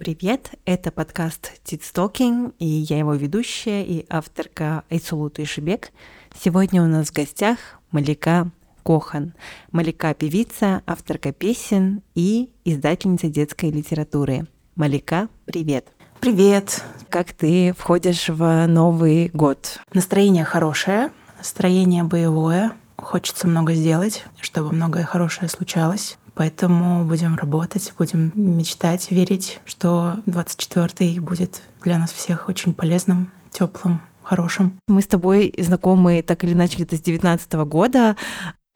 Привет! Это подкаст Talking, и я его ведущая и авторка Айсулу Ишибек. Сегодня у нас в гостях Малика Кохан. Малика – певица, авторка песен и издательница детской литературы. Малика, привет! Привет! Как ты входишь в Новый год? Настроение хорошее, настроение боевое. Хочется много сделать, чтобы многое хорошее случалось. Поэтому будем работать, будем мечтать, верить, что 24-й будет для нас всех очень полезным, теплым, хорошим. Мы с тобой знакомы так или иначе где-то с 19 года.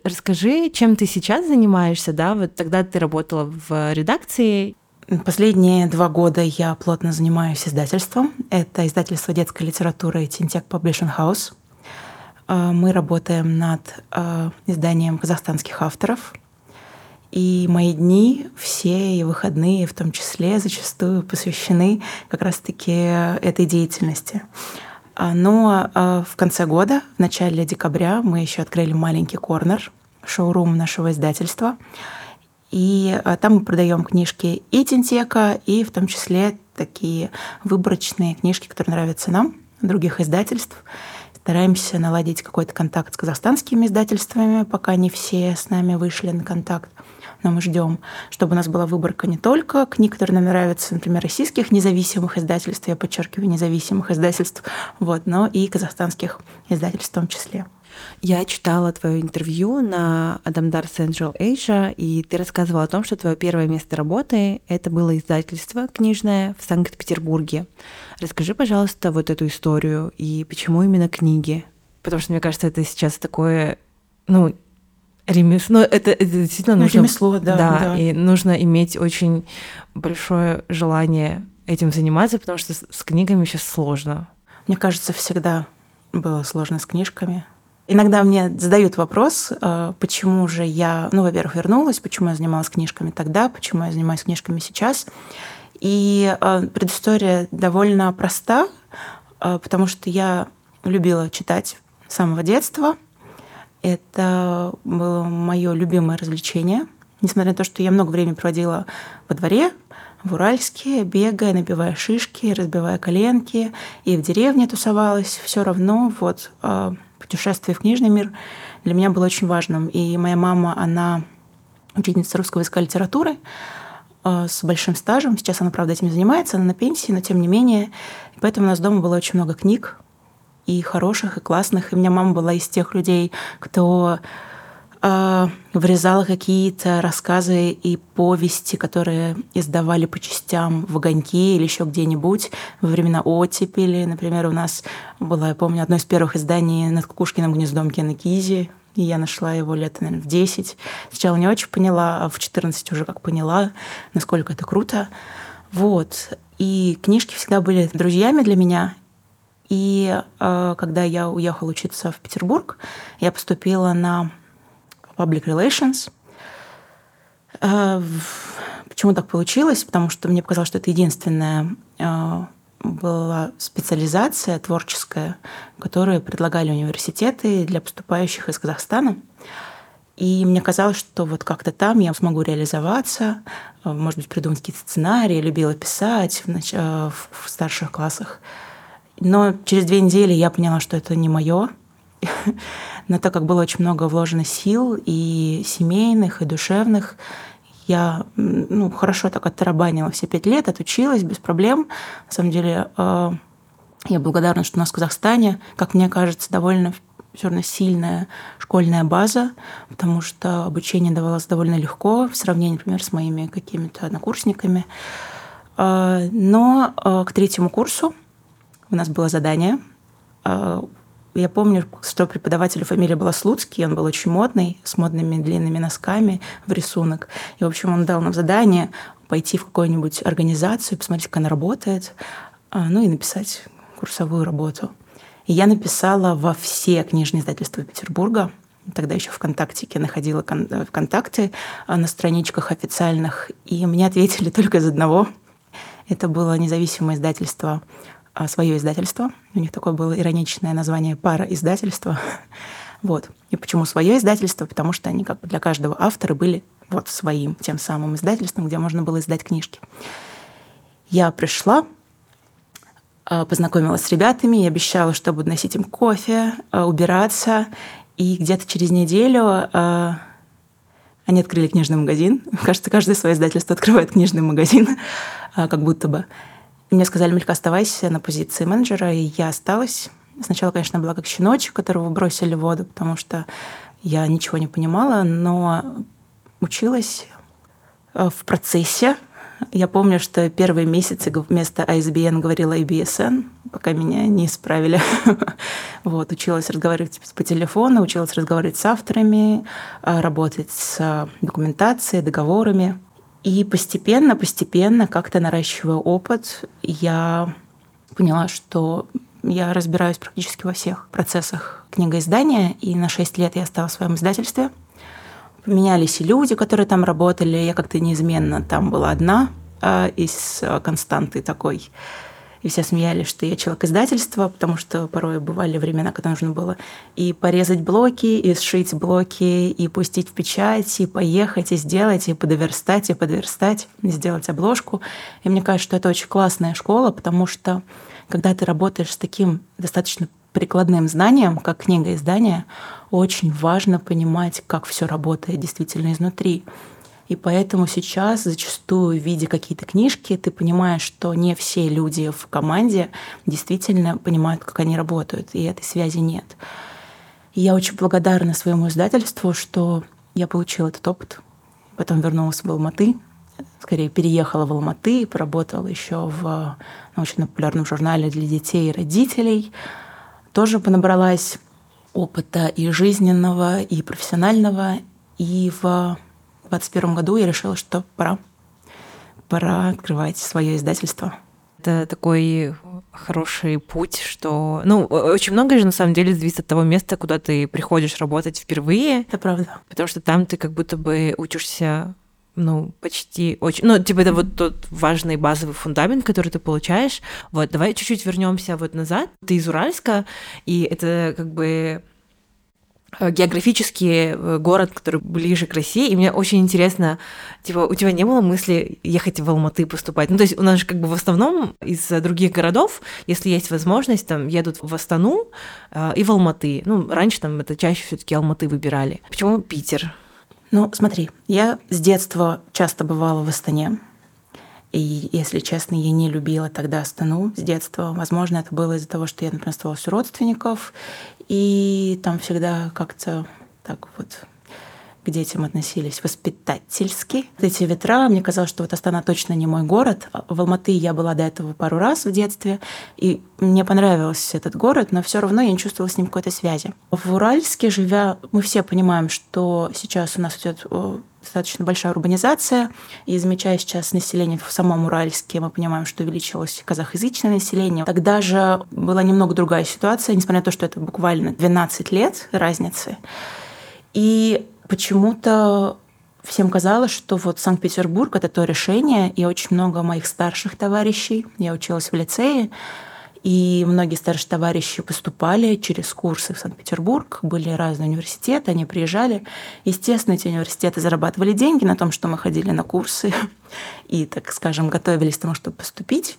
Расскажи, чем ты сейчас занимаешься, да? Вот тогда ты работала в редакции. Последние два года я плотно занимаюсь издательством. Это издательство детской литературы Тинтек Publishing House. А, мы работаем над а, изданием казахстанских авторов — и мои дни, все и выходные в том числе, зачастую посвящены как раз-таки этой деятельности. А, но а, в конце года, в начале декабря, мы еще открыли маленький корнер, шоурум нашего издательства. И а, там мы продаем книжки и Тинтека, и в том числе такие выборочные книжки, которые нравятся нам, других издательств. Стараемся наладить какой-то контакт с казахстанскими издательствами, пока не все с нами вышли на контакт но мы ждем, чтобы у нас была выборка не только книг, которые нам нравятся, например, российских независимых издательств, я подчеркиваю, независимых издательств, вот, но и казахстанских издательств в том числе. Я читала твое интервью на Адамдар Central Asia, и ты рассказывала о том, что твое первое место работы — это было издательство книжное в Санкт-Петербурге. Расскажи, пожалуйста, вот эту историю и почему именно книги? Потому что, мне кажется, это сейчас такое, ну, ремесло, это, это действительно ну, нужно... Ремесло, да, да. Да, и нужно иметь очень большое желание этим заниматься, потому что с, с книгами сейчас сложно. Мне кажется, всегда было сложно с книжками. Иногда мне задают вопрос, э, почему же я, ну, во-первых, вернулась, почему я занималась книжками тогда, почему я занимаюсь книжками сейчас. И э, предыстория довольно проста, э, потому что я любила читать с самого детства – это было мое любимое развлечение. Несмотря на то, что я много времени проводила во дворе, в Уральске, бегая, набивая шишки, разбивая коленки, и в деревне тусовалась, все равно вот а, путешествие в книжный мир для меня было очень важным. И моя мама, она учительница русского языка и литературы, а, с большим стажем. Сейчас она, правда, этим занимается, она на пенсии, но тем не менее. И поэтому у нас дома было очень много книг, и хороших, и классных. И у меня мама была из тех людей, кто э, вырезала какие-то рассказы и повести, которые издавали по частям в огоньке или еще где-нибудь во времена оттепели. Например, у нас было, я помню, одно из первых изданий над Кукушкиным гнездом Кена Кизи, и я нашла его лет, наверное, в 10. Сначала не очень поняла, а в 14 уже как поняла, насколько это круто. Вот. И книжки всегда были друзьями для меня. И э, когда я уехала учиться в Петербург, я поступила на Public Relations. Э, почему так получилось? Потому что мне показалось, что это единственная э, была специализация творческая, которую предлагали университеты для поступающих из Казахстана. И мне казалось, что вот как-то там я смогу реализоваться, э, может быть, придумать какие-то сценарии, любила писать в, нач... Э, в старших классах. Но через две недели я поняла, что это не мое. Но так как было очень много вложено сил и семейных, и душевных, я ну, хорошо так оттарабанила все пять лет, отучилась без проблем. На самом деле э, я благодарна, что у нас в Казахстане, как мне кажется, довольно все равно сильная школьная база, потому что обучение давалось довольно легко в сравнении, например, с моими какими-то однокурсниками. Э, но э, к третьему курсу у нас было задание. А, я помню, что преподавателю фамилия была Слуцкий, он был очень модный, с модными длинными носками в рисунок. И, в общем, он дал нам задание пойти в какую-нибудь организацию, посмотреть, как она работает, а, ну и написать курсовую работу. И я написала во все книжные издательства Петербурга. Тогда еще ВКонтакте находила ВКонтакте а, на страничках официальных. И мне ответили только из одного. Это было независимое издательство свое издательство. У них такое было ироничное название «Пара издательства». Вот. И почему свое издательство? Потому что они как бы для каждого автора были вот своим тем самым издательством, где можно было издать книжки. Я пришла, а, познакомилась с ребятами, и обещала, что буду носить им кофе, а, убираться. И где-то через неделю а, они открыли книжный магазин. Кажется, каждое свое издательство открывает книжный магазин, как будто бы. Мне сказали, Мелька, оставайся на позиции менеджера, и я осталась. Сначала, конечно, была как щеночек, которого бросили в воду, потому что я ничего не понимала, но училась в процессе я помню, что первые месяцы вместо ISBN говорила IBSN, пока меня не исправили. вот, училась разговаривать по телефону, училась разговаривать с авторами, а, работать с документацией, договорами. И постепенно, постепенно, как-то наращивая опыт, я поняла, что я разбираюсь практически во всех процессах книгоиздания, и на 6 лет я стала в своем издательстве – Поменялись и люди, которые там работали. Я как-то неизменно там была одна э, из э, константы такой. И все смеялись, что я человек издательства, потому что порой бывали времена, когда нужно было и порезать блоки, и сшить блоки, и пустить в печать, и поехать, и сделать, и подверстать, и подверстать, и сделать обложку. И мне кажется, что это очень классная школа, потому что когда ты работаешь с таким достаточно прикладным знаниям, как книга издания, очень важно понимать, как все работает действительно изнутри. И поэтому сейчас зачастую, видя какие-то книжки, ты понимаешь, что не все люди в команде действительно понимают, как они работают, и этой связи нет. И я очень благодарна своему издательству, что я получила этот опыт. Потом вернулась в Алматы, скорее переехала в Алматы, поработала еще в научно-популярном журнале для детей и родителей — тоже понабралась опыта и жизненного, и профессионального. И в 2021 году я решила, что пора. Пора открывать свое издательство. Это такой хороший путь, что... Ну, очень многое же на самом деле зависит от того места, куда ты приходишь работать впервые. Это правда. Потому что там ты как будто бы учишься ну, почти очень... Ну, типа, это вот тот важный базовый фундамент, который ты получаешь. Вот, давай чуть-чуть вернемся вот назад. Ты из Уральска, и это как бы э, географический э, город, который ближе к России, и мне очень интересно, типа, у тебя не было мысли ехать в Алматы поступать? Ну, то есть у нас же как бы в основном из других городов, если есть возможность, там, едут в Астану э, и в Алматы. Ну, раньше там это чаще все таки Алматы выбирали. Почему Питер? Ну, смотри, я с детства часто бывала в Астане. И, если честно, я не любила тогда Астану с детства. Возможно, это было из-за того, что я, например, оставалась у родственников, и там всегда как-то так вот к детям относились воспитательски. Эти ветра, мне казалось, что вот Астана точно не мой город. В Алматы я была до этого пару раз в детстве, и мне понравился этот город, но все равно я не чувствовала с ним какой-то связи. В Уральске, живя, мы все понимаем, что сейчас у нас идет достаточно большая урбанизация, и замечая сейчас население в самом Уральске, мы понимаем, что увеличилось казахоязычное население. Тогда же была немного другая ситуация, несмотря на то, что это буквально 12 лет разницы. И почему-то всем казалось, что вот Санкт-Петербург — это то решение, и очень много моих старших товарищей, я училась в лицее, и многие старшие товарищи поступали через курсы в Санкт-Петербург, были разные университеты, они приезжали. Естественно, эти университеты зарабатывали деньги на том, что мы ходили на курсы и, так скажем, готовились к тому, чтобы поступить.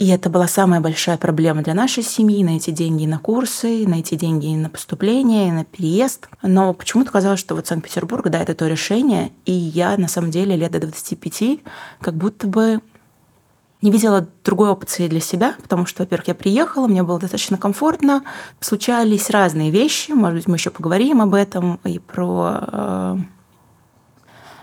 И это была самая большая проблема для нашей семьи, найти деньги на курсы, найти деньги на поступление, на переезд. Но почему-то казалось, что вот Санкт-Петербург, да, это то решение. И я, на самом деле, лет до 25 как будто бы не видела другой опции для себя, потому что, во-первых, я приехала, мне было достаточно комфортно, случались разные вещи, может быть, мы еще поговорим об этом и про э,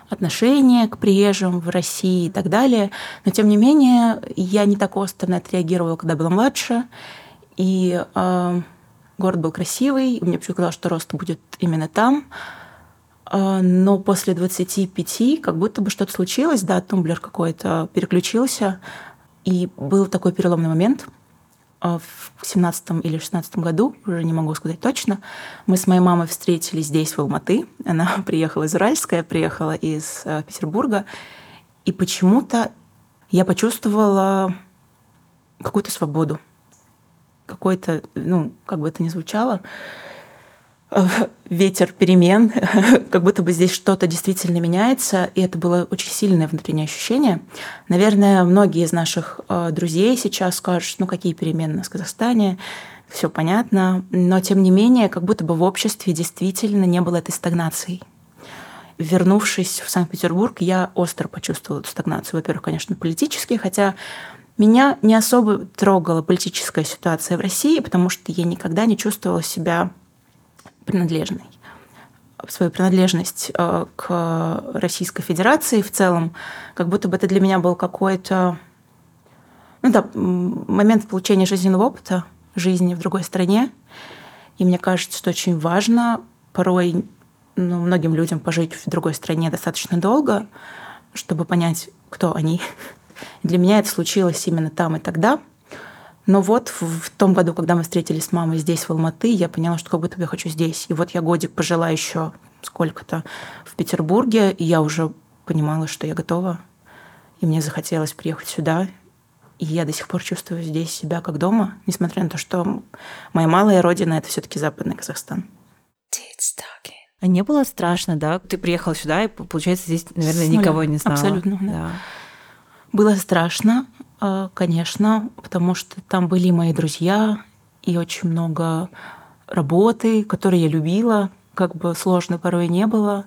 отношение к приезжим в России и так далее. Но, тем не менее, я не так остро на это реагировала, когда была младше. И э, город был красивый, мне почему казалось, что рост будет именно там. Э, но после 25 как будто бы что-то случилось, да, тумблер какой-то переключился. И был такой переломный момент – а, в 17 или 16 году, уже не могу сказать точно, мы с моей мамой встретились здесь, в Алматы. Она приехала из Уральска, я приехала из э, Петербурга. И почему-то я почувствовала какую-то свободу. Какой-то, ну, как бы это ни звучало, ветер перемен, как будто бы здесь что-то действительно меняется, и это было очень сильное внутреннее ощущение. Наверное, многие из наших э, друзей сейчас скажут, ну какие перемены в Казахстане, все понятно, но тем не менее, как будто бы в обществе действительно не было этой стагнации. Вернувшись в Санкт-Петербург, я остро почувствовала эту стагнацию. Во-первых, конечно, политически, хотя меня не особо трогала политическая ситуация в России, потому что я никогда не чувствовала себя принадлежной свою принадлежность э, к Российской Федерации в целом, как будто бы это для меня был какой-то ну да, момент получения жизненного опыта, жизни в другой стране. И мне кажется, что очень важно порой ну, многим людям пожить в другой стране достаточно долго, чтобы понять, кто они. Для меня это случилось именно там и тогда – но вот в том году, когда мы встретились с мамой здесь, в Алматы, я поняла, что как будто бы я хочу здесь. И вот я годик пожила еще сколько-то в Петербурге, и я уже понимала, что я готова. И мне захотелось приехать сюда. И я до сих пор чувствую здесь себя как дома, несмотря на то, что моя малая родина — это все таки Западный Казахстан. А не было страшно, да? Ты приехал сюда, и, получается, здесь, наверное, никого не знала. Абсолютно, да. да. Было страшно, конечно, потому что там были мои друзья и очень много работы, которые я любила, как бы сложно порой не было.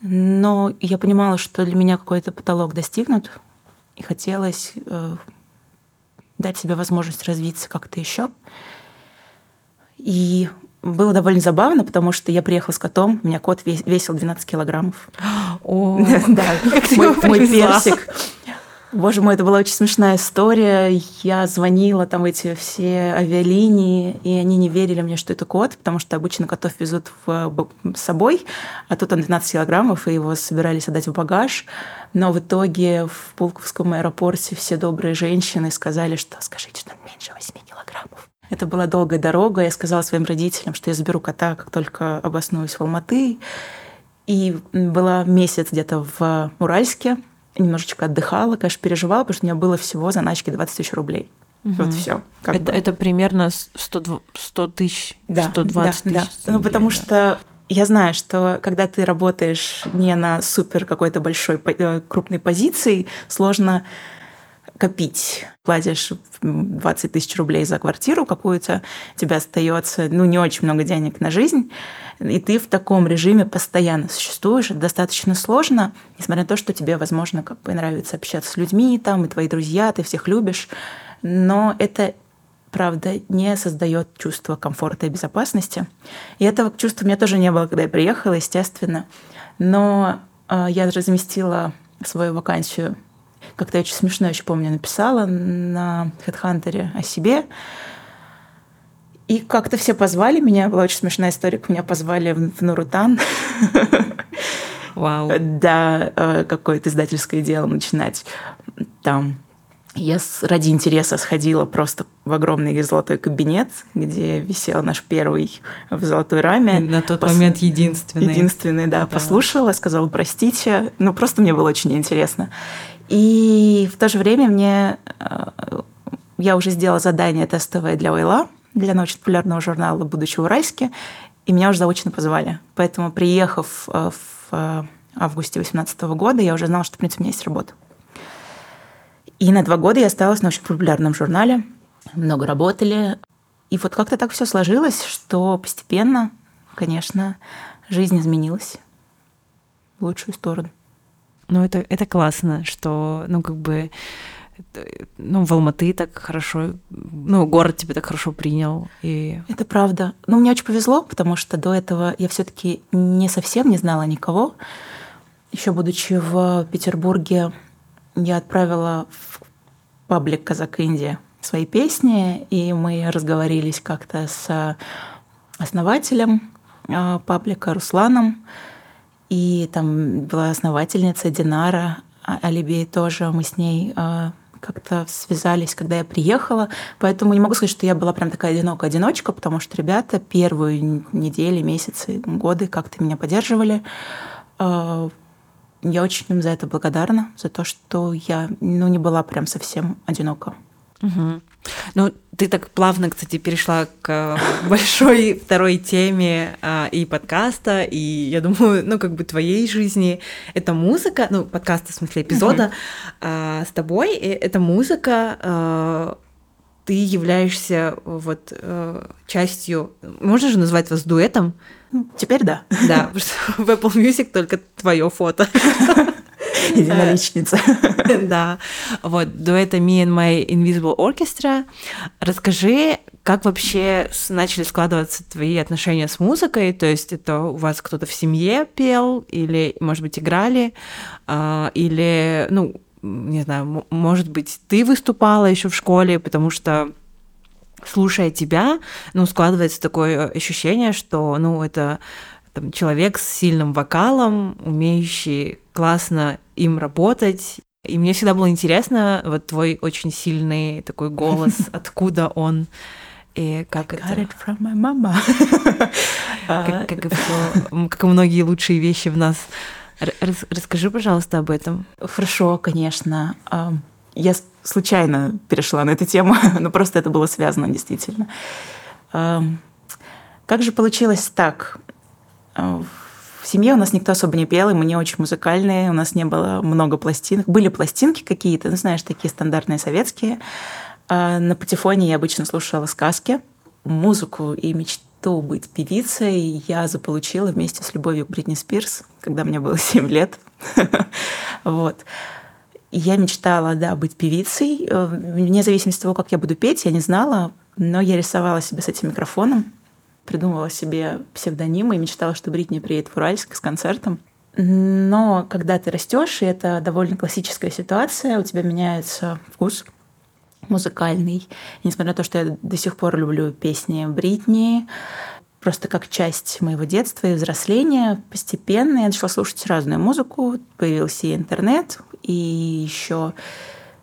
Но я понимала, что для меня какой-то потолок достигнут, и хотелось э, дать себе возможность развиться как-то еще. И было довольно забавно, потому что я приехала с котом, у меня кот весил 12 килограммов. О, да, мой персик. Боже мой, это была очень смешная история. Я звонила там эти все авиалинии, и они не верили мне, что это кот, потому что обычно котов везут в, с собой, а тут он 12 килограммов, и его собирались отдать в багаж. Но в итоге в Пулковском аэропорте все добрые женщины сказали, что скажите, что он меньше 8 килограммов. Это была долгая дорога. Я сказала своим родителям, что я заберу кота, как только обоснуюсь в Алматы. И была месяц где-то в Уральске, немножечко отдыхала, конечно, переживала, потому что у меня было всего заначки 20 тысяч рублей. Угу. Вот все. Это, это примерно 100, 100 тысяч, да, 120 да, тысяч. Да. Ну, потому да. что я знаю, что когда ты работаешь не на супер какой-то большой э, крупной позиции, сложно копить. Платишь 20 тысяч рублей за квартиру какую-то, тебе остается ну, не очень много денег на жизнь, и ты в таком режиме постоянно существуешь. Это достаточно сложно, несмотря на то, что тебе, возможно, как бы нравится общаться с людьми, там, и твои друзья, ты всех любишь. Но это правда, не создает чувство комфорта и безопасности. И этого чувства у меня тоже не было, когда я приехала, естественно. Но э, я разместила свою вакансию как-то очень смешно еще помню, написала на HeadHunter о себе. И как-то все позвали меня. Была очень смешная история. Меня позвали в Нурутан. Вау. Да, э, какое-то издательское дело начинать там. Я ради интереса сходила просто в огромный золотой кабинет, где висел наш первый в золотой раме. На тот Пос... момент единственный. Единственный, да, да. Послушала, сказала, простите. Ну, просто мне было очень интересно. И в то же время мне э, я уже сделала задание тестовое для ОИЛА, для научно-популярного журнала «Будущее в Уральске», и меня уже заочно позвали. Поэтому, приехав э, в э, августе 2018 года, я уже знала, что, в принципе, у меня есть работа. И на два года я осталась в научно-популярном журнале, много работали. И вот как-то так все сложилось, что постепенно, конечно, жизнь изменилась в лучшую сторону. Ну, это, это классно, что, ну, как бы, ну, в Алматы так хорошо, ну, город тебя так хорошо принял. И... Это правда. Ну, мне очень повезло, потому что до этого я все таки не совсем не знала никого. Еще будучи в Петербурге, я отправила в паблик «Казак Индия» свои песни, и мы разговорились как-то с основателем а, паблика Русланом, и там была основательница Динара а, Алибей тоже. Мы с ней а, как-то связались, когда я приехала. Поэтому не могу сказать, что я была прям такая одинокая одиночка, потому что ребята первую неделю, месяцы, годы как-то меня поддерживали. А, я очень им за это благодарна, за то, что я ну, не была прям совсем одинока. Угу. Ну, ты так плавно, кстати, перешла к большой второй теме а, и подкаста, и я думаю, ну, как бы твоей жизни это музыка, ну, подкаста, в смысле, эпизода угу. а, с тобой, и это музыка, а, ты являешься вот а, частью, можно же назвать вас дуэтом? Теперь да. Да, потому что в Apple Music только твое фото. Единоличница. Да. Вот, дуэта Me and My Invisible Orchestra. Расскажи, как вообще начали складываться твои отношения с музыкой? То есть это у вас кто-то в семье пел или, может быть, играли? А, или, ну, не знаю, может быть, ты выступала еще в школе, потому что слушая тебя, ну, складывается такое ощущение, что, ну, это там, человек с сильным вокалом, умеющий классно им работать. И мне всегда было интересно, вот твой очень сильный такой голос, откуда он и как I это... Got it from my mama. как, как, и все, как и многие лучшие вещи в нас. Рас, расскажи, пожалуйста, об этом. Хорошо, конечно. Я случайно перешла на эту тему, но просто это было связано действительно. Как же получилось так? В семье у нас никто особо не пел, и мы не очень музыкальные, у нас не было много пластинок. Были пластинки какие-то, ну, знаешь, такие стандартные советские. А на патефоне я обычно слушала сказки, музыку и мечту быть певицей я заполучила вместе с любовью к Бритни Спирс, когда мне было 7 лет. Вот. Я мечтала, да, быть певицей. Э, вне зависимости от того, как я буду петь, я не знала, но я рисовала себе с этим микрофоном придумывала себе псевдонимы и мечтала, что Бритни приедет в Уральск с концертом. Но когда ты растешь, и это довольно классическая ситуация, у тебя меняется вкус музыкальный. И несмотря на то, что я до сих пор люблю песни Бритни, просто как часть моего детства и взросления, постепенно я начала слушать разную музыку, появился и интернет, и еще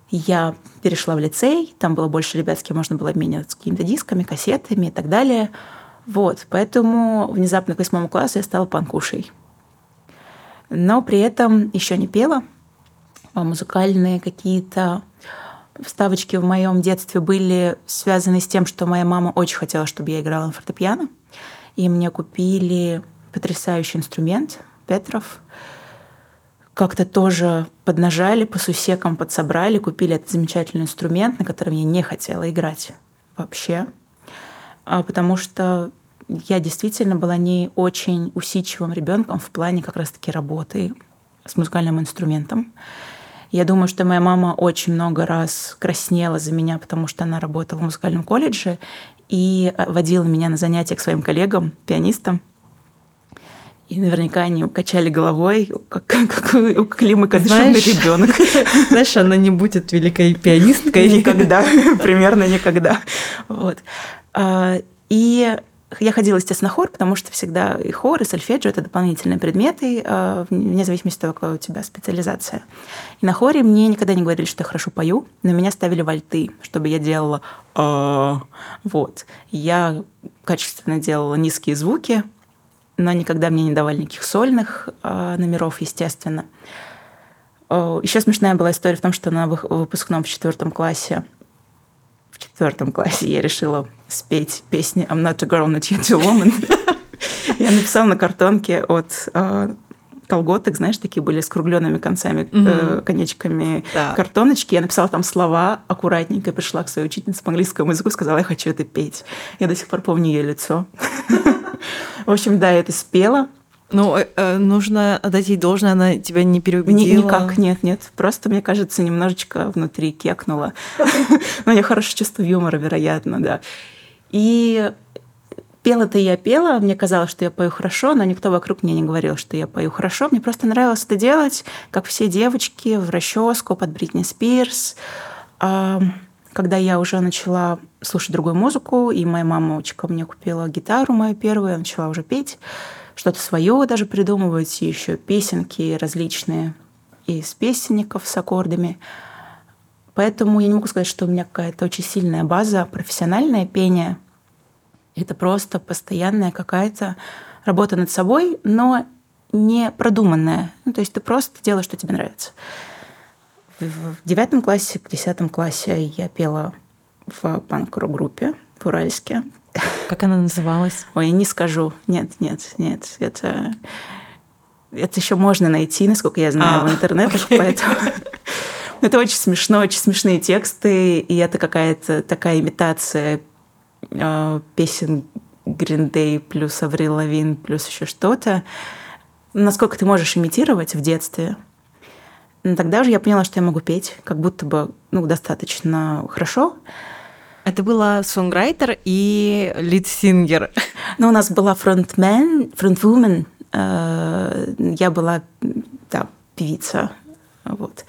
я перешла в лицей, там было больше ребят, с кем можно было обмениваться какими-то дисками, кассетами и так далее – вот, поэтому внезапно к восьмому классу я стала панкушей. Но при этом еще не пела. А музыкальные какие-то вставочки в моем детстве были связаны с тем, что моя мама очень хотела, чтобы я играла на фортепиано. И мне купили потрясающий инструмент Петров. Как-то тоже поднажали, по сусекам подсобрали, купили этот замечательный инструмент, на котором я не хотела играть вообще. А потому что я действительно была не очень усидчивым ребенком в плане как раз-таки работы с музыкальным инструментом. Я думаю, что моя мама очень много раз краснела за меня, потому что она работала в музыкальном колледже и э, водила меня на занятия к своим коллегам, пианистам. И наверняка они качали головой, как, как у Климы Кадышевой ребенок. Знаешь, она не будет великой пианисткой. Никогда, примерно никогда. Вот. А, и я ходила, естественно, хор, потому что всегда и хор, и сольфеджио – это дополнительные предметы, э, вне зависимости от того, какая у тебя специализация. И на хоре мне никогда не говорили, что я хорошо пою, но меня ставили вальты, чтобы я делала «а». Вот. Я качественно делала низкие звуки, но никогда мне не давали никаких сольных э, номеров, естественно. Еще смешная была история в том, что на выпускном в четвертом классе четвертом классе я решила спеть песни «I'm not a girl, not yet a woman». Я написала на картонке от а, колготок, знаешь, такие были с кругленными концами, mm-hmm. конечками да. картоночки. Я написала там слова аккуратненько, пришла к своей учительнице по английскому языку, сказала, я хочу это петь. Я до сих пор помню ее лицо. В общем, да, я это спела. Ну, э, э, нужно отдать ей должное, она тебя не переубедила? Никак, нет, нет. Просто, мне кажется, немножечко внутри кекнула. Но я хорошее чувство юмора, вероятно, да. И пела-то я пела, мне казалось, что я пою хорошо, но никто вокруг мне не говорил, что я пою хорошо. Мне просто нравилось это делать, как все девочки, в расческу под Бритни Спирс. Когда я уже начала слушать другую музыку, и моя мамочка мне купила гитару мою первую, я начала уже петь, что-то свое даже придумывать, еще песенки различные из песенников с аккордами. Поэтому я не могу сказать, что у меня какая-то очень сильная база, профессиональное пение. Это просто постоянная какая-то работа над собой, но не продуманная. Ну, то есть ты просто делаешь, что тебе нравится. В девятом классе, в десятом классе я пела в панк-группе в Уральске. Как она называлась? Ой, не скажу. Нет, нет, нет. Это, это еще можно найти, насколько я знаю, а, в интернете. Поэтому это очень смешно, очень смешные тексты, и это какая-то такая имитация э, песен Green Day плюс Аврил Лавин плюс еще что-то. Насколько ты можешь имитировать в детстве. Но тогда же я поняла, что я могу петь, как будто бы ну, достаточно хорошо. Это была сонграйтер и лидсингер. Ну, у нас была фронтмен, фронтвумен. Э, я была, да, певица. Вот.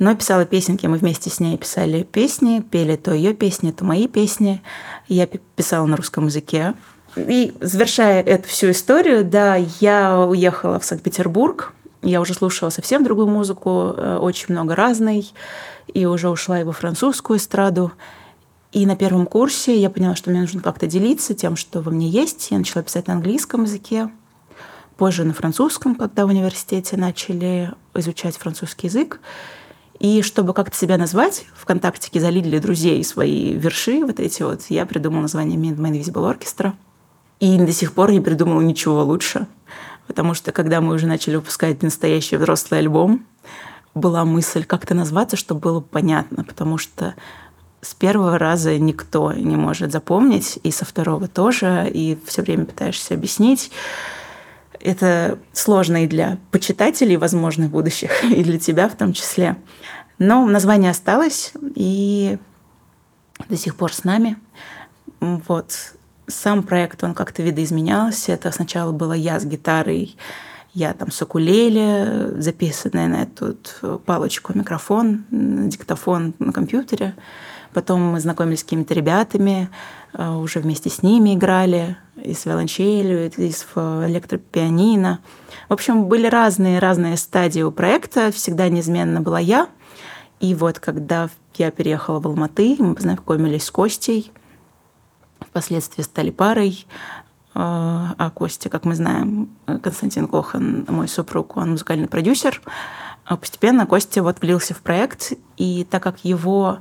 Но писала песенки, мы вместе с ней писали песни, пели то ее песни, то мои песни. Я писала на русском языке. И завершая эту всю историю, да, я уехала в Санкт-Петербург. Я уже слушала совсем другую музыку, э, очень много разной, и уже ушла и во французскую эстраду. И на первом курсе я поняла, что мне нужно как-то делиться тем, что во мне есть. Я начала писать на английском языке, позже на французском, когда в университете начали изучать французский язык. И чтобы как-то себя назвать, ВКонтактике залили друзей свои верши, вот эти вот, я придумала название Mind Invisible Orchestra. И до сих пор не придумала ничего лучше. Потому что когда мы уже начали выпускать настоящий взрослый альбом, была мысль как-то назваться, чтобы было понятно, потому что с первого раза никто не может запомнить, и со второго тоже, и все время пытаешься объяснить. Это сложно и для почитателей, возможно, будущих, и для тебя в том числе. Но название осталось, и до сих пор с нами. Вот. Сам проект, он как-то видоизменялся. Это сначала было я с гитарой, я там с укулеле, записанная на эту палочку микрофон, диктофон на компьютере. Потом мы знакомились с какими-то ребятами, э, уже вместе с ними играли, и с виолончелью, и с электропианино. В общем, были разные-разные стадии у проекта. Всегда неизменно была я. И вот когда я переехала в Алматы, мы познакомились с Костей, впоследствии стали парой. Э, а Костя, как мы знаем, Константин Кохан, мой супруг, он музыкальный продюсер. А постепенно Костя вот влился в проект, и так как его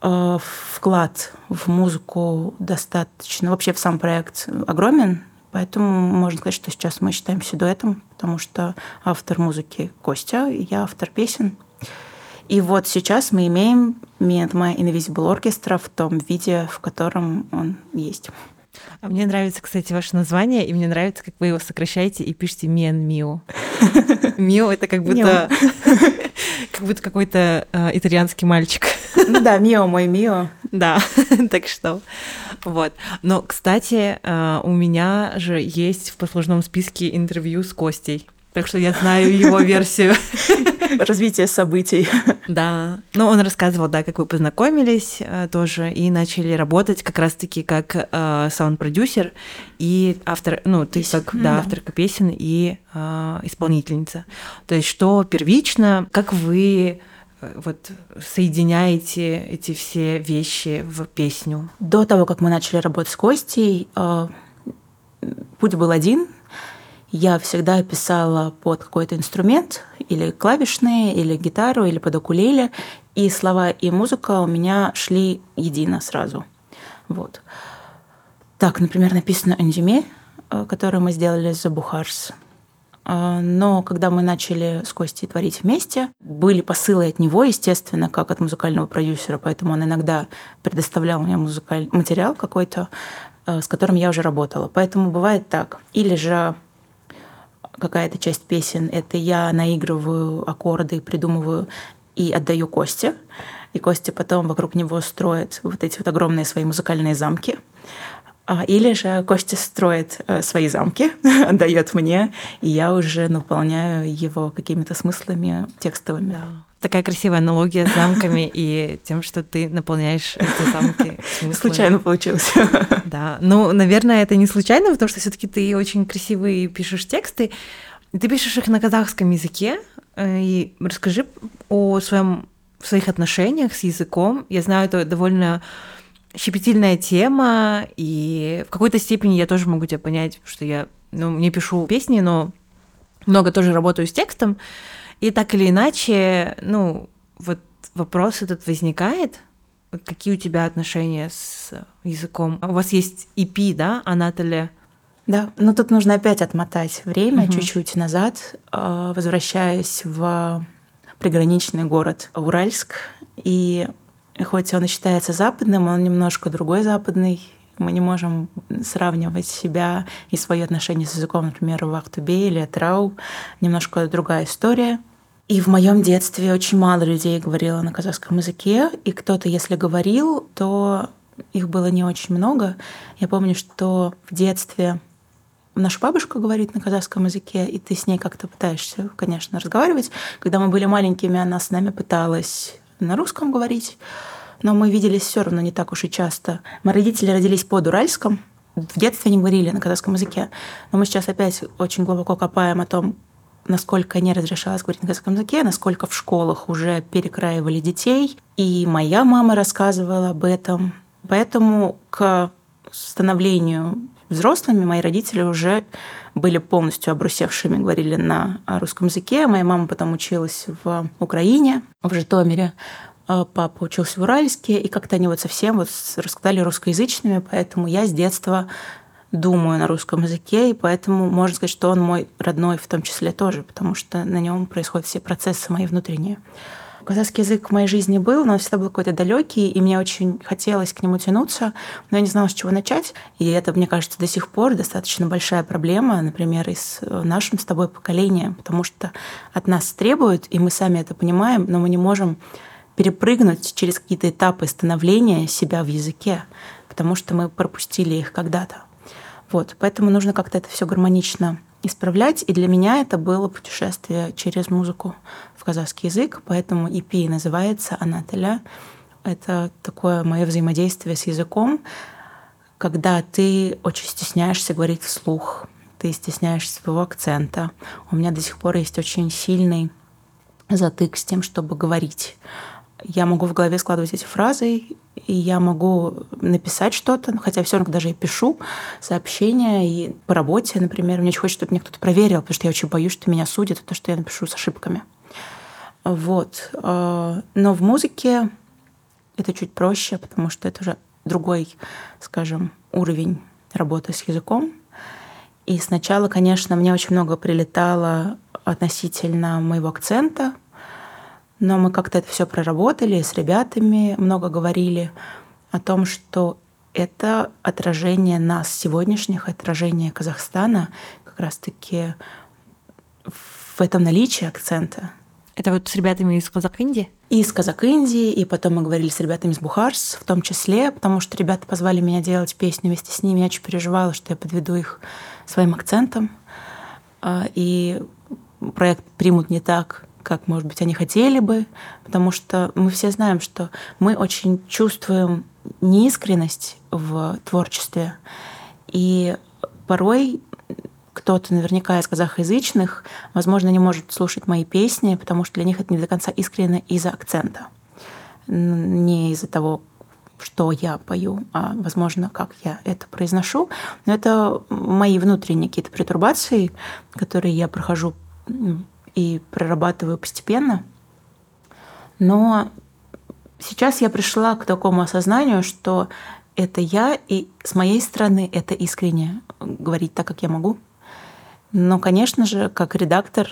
Э, вклад в музыку достаточно, вообще в сам проект огромен, поэтому можно сказать, что сейчас мы считаемся дуэтом, потому что автор музыки Костя, я автор песен. И вот сейчас мы имеем Me and My Invisible Orchestra в том виде, в котором он есть. А мне нравится, кстати, ваше название, и мне нравится, как вы его сокращаете и пишете and Mio. Мио — это как будто как будто какой-то э, итальянский мальчик. Ну да, Мио мой Мио. Да, так что вот. Но, кстати, э, у меня же есть в послужном списке интервью с Костей. Так что я знаю его версию. Развитие событий. Да. Ну, он рассказывал, да, как вы познакомились э, тоже и начали работать как раз-таки как э, саунд-продюсер и автор, ну, ты Песен. как, да, авторка песен и э, исполнительница. То есть что первично, как вы э, вот соединяете эти все вещи в песню? До того, как мы начали работать с Костей, э, путь был один, я всегда писала под какой-то инструмент, или клавишные, или гитару, или под укулеле, и слова и музыка у меня шли едино сразу. Вот. Так, например, написано «Эндюме», э, которую мы сделали за Бухарс. Э, но когда мы начали с Костей творить вместе, были посылы от него, естественно, как от музыкального продюсера, поэтому он иногда предоставлял мне музыкальный материал какой-то, э, с которым я уже работала. Поэтому бывает так. Или же какая-то часть песен это я наигрываю аккорды, придумываю и отдаю Косте. И Костя потом вокруг него строит вот эти вот огромные свои музыкальные замки. А, или же Костя строит э, свои замки, отдает мне, и я уже наполняю его какими-то смыслами текстовыми. Да. Такая красивая аналогия с замками и тем, что ты наполняешь эти замки. Смыслами. Случайно получилось. Да, ну, наверное, это не случайно, потому что все-таки ты очень красивые пишешь тексты. Ты пишешь их на казахском языке. Э, и расскажи о своем, своих отношениях с языком. Я знаю, это довольно щепетильная тема, и в какой-то степени я тоже могу тебя понять, что я ну, не пишу песни, но много тоже работаю с текстом. И так или иначе, ну, вот вопрос этот возникает, какие у тебя отношения с языком? У вас есть EP, да, Анатолия? Да, но тут нужно опять отмотать время угу. чуть-чуть назад, а, возвращаясь в приграничный город Уральск. И хоть он и считается западным, он немножко другой западный. Мы не можем сравнивать себя и свои отношения с языком, например, в Ахтубе или Трау. Немножко другая история. И в моем детстве очень мало людей говорило на казахском языке, и кто-то, если говорил, то их было не очень много. Я помню, что в детстве наша бабушка говорит на казахском языке, и ты с ней как-то пытаешься, конечно, разговаривать. Когда мы были маленькими, она с нами пыталась на русском говорить, но мы виделись все равно не так уж и часто. Мои родители родились под Уральском, в детстве они говорили на казахском языке, но мы сейчас опять очень глубоко копаем о том, насколько не разрешалось говорить на казахском языке, насколько в школах уже перекраивали детей. И моя мама рассказывала об этом. Поэтому к становлению взрослыми мои родители уже были полностью обрусевшими, говорили на русском языке. Моя мама потом училась в Украине, в Житомире. А папа учился в Уральске, и как-то они вот совсем вот рассказали русскоязычными, поэтому я с детства думаю на русском языке, и поэтому можно сказать, что он мой родной в том числе тоже, потому что на нем происходят все процессы мои внутренние. Казахский язык в моей жизни был, но он всегда был какой-то далекий, и мне очень хотелось к нему тянуться, но я не знала, с чего начать. И это, мне кажется, до сих пор достаточно большая проблема, например, из э, нашим с тобой поколения, потому что от нас требуют, и мы сами это понимаем, но мы не можем перепрыгнуть через какие-то этапы становления себя в языке, потому что мы пропустили их когда-то. Вот, поэтому нужно как-то это все гармонично исправлять. И для меня это было путешествие через музыку в казахский язык, поэтому EP называется «Анателя». Это такое мое взаимодействие с языком, когда ты очень стесняешься говорить вслух, ты стесняешься своего акцента. У меня до сих пор есть очень сильный затык с тем, чтобы говорить я могу в голове складывать эти фразы, и я могу написать что-то, хотя все равно даже я пишу сообщения и по работе, например, мне очень хочется, чтобы меня кто-то проверил, потому что я очень боюсь, что меня судят, то, что я напишу с ошибками. Вот. А, но в музыке это чуть проще, потому что это уже другой, скажем, уровень работы с языком. И сначала, конечно, мне очень много прилетало относительно моего акцента, но мы как-то это все проработали, с ребятами много говорили о том, что это отражение нас сегодняшних, отражение Казахстана как раз-таки в этом наличии акцента. Это вот с ребятами из Казах-Индии? И из Казах-Индии, и потом мы говорили с ребятами из Бухарс в том числе, потому что ребята позвали меня делать песню вместе с ними. Я очень переживала, что я подведу их своим акцентом. А, и проект примут не так, как, может быть, они хотели бы, потому что мы все знаем, что мы очень чувствуем неискренность в творчестве. И порой кто-то наверняка из казахоязычных, возможно, не может слушать мои песни, потому что для них это не до конца искренне из-за акцента. Не из-за того, что я пою, а, возможно, как я это произношу. Но это мои внутренние какие-то претурбации, которые я прохожу и прорабатываю постепенно. Но сейчас я пришла к такому осознанию, что это я, и с моей стороны это искренне говорить так, как я могу. Но, конечно же, как редактор,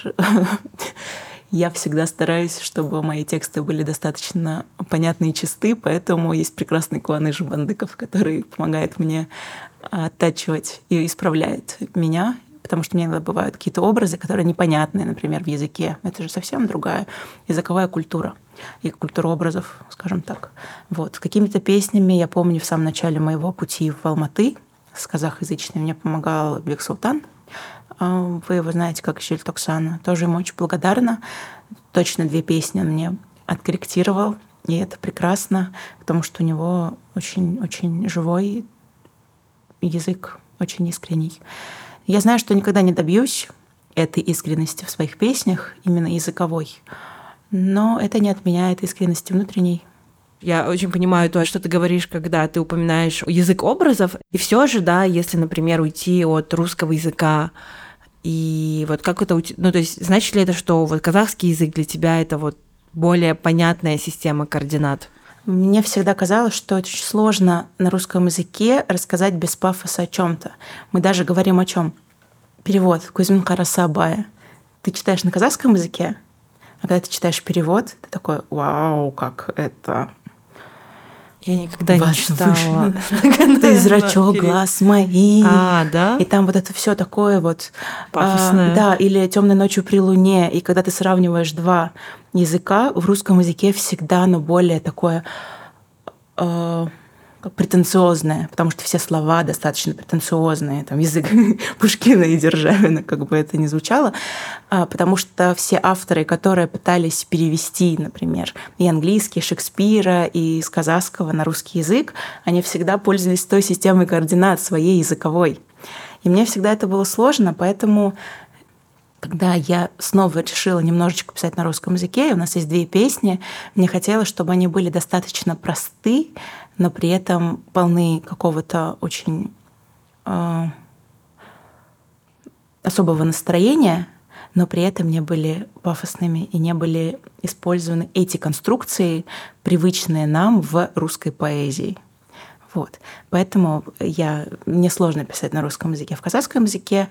я всегда стараюсь, чтобы мои тексты были достаточно понятны и чисты, поэтому есть прекрасный Куаныш Бандыков, который помогает мне оттачивать и исправляет меня потому что мне иногда бывают какие-то образы, которые непонятные, например, в языке. Это же совсем другая языковая культура и культура образов, скажем так. Вот. С какими-то песнями я помню в самом начале моего пути в Алматы с казахоязычными мне помогал Бек Султан. А, вы его знаете как Щель Токсана. Тоже ему очень благодарна. Точно две песни он мне откорректировал, и это прекрасно, потому что у него очень-очень живой язык, очень искренний. Я знаю, что никогда не добьюсь этой искренности в своих песнях, именно языковой, но это не отменяет искренности внутренней. Я очень понимаю то, что ты говоришь, когда ты упоминаешь язык образов. И все же, да, если, например, уйти от русского языка, и вот как это. Ну, то есть, значит ли это, что вот казахский язык для тебя это вот более понятная система координат? Мне всегда казалось, что очень сложно на русском языке рассказать без пафоса о чем-то. Мы даже говорим о чем? Перевод Кузьмин Карасабая. Ты читаешь на казахском языке, а когда ты читаешь перевод, ты такой, вау, как это я никогда не читала. Ты зрачок, глаз мои. А, да? И там вот это все такое вот. Пафосное. А, да, или темной ночью при луне. И когда ты сравниваешь два языка, в русском языке всегда оно более такое э, претенциозное, потому что все слова достаточно претенциозные, там язык Пушкина и Державина, как бы это ни звучало, а, потому что все авторы, которые пытались перевести, например, и английский, Шекспира, и из казахского на русский язык, они всегда пользовались той системой координат своей языковой. И мне всегда это было сложно, поэтому когда я снова решила немножечко писать на русском языке, у нас есть две песни, мне хотелось, чтобы они были достаточно просты, но при этом полны какого-то очень э, особого настроения, но при этом не были пафосными и не были использованы эти конструкции, привычные нам в русской поэзии. Вот. Поэтому я, мне сложно писать на русском языке. В казахском языке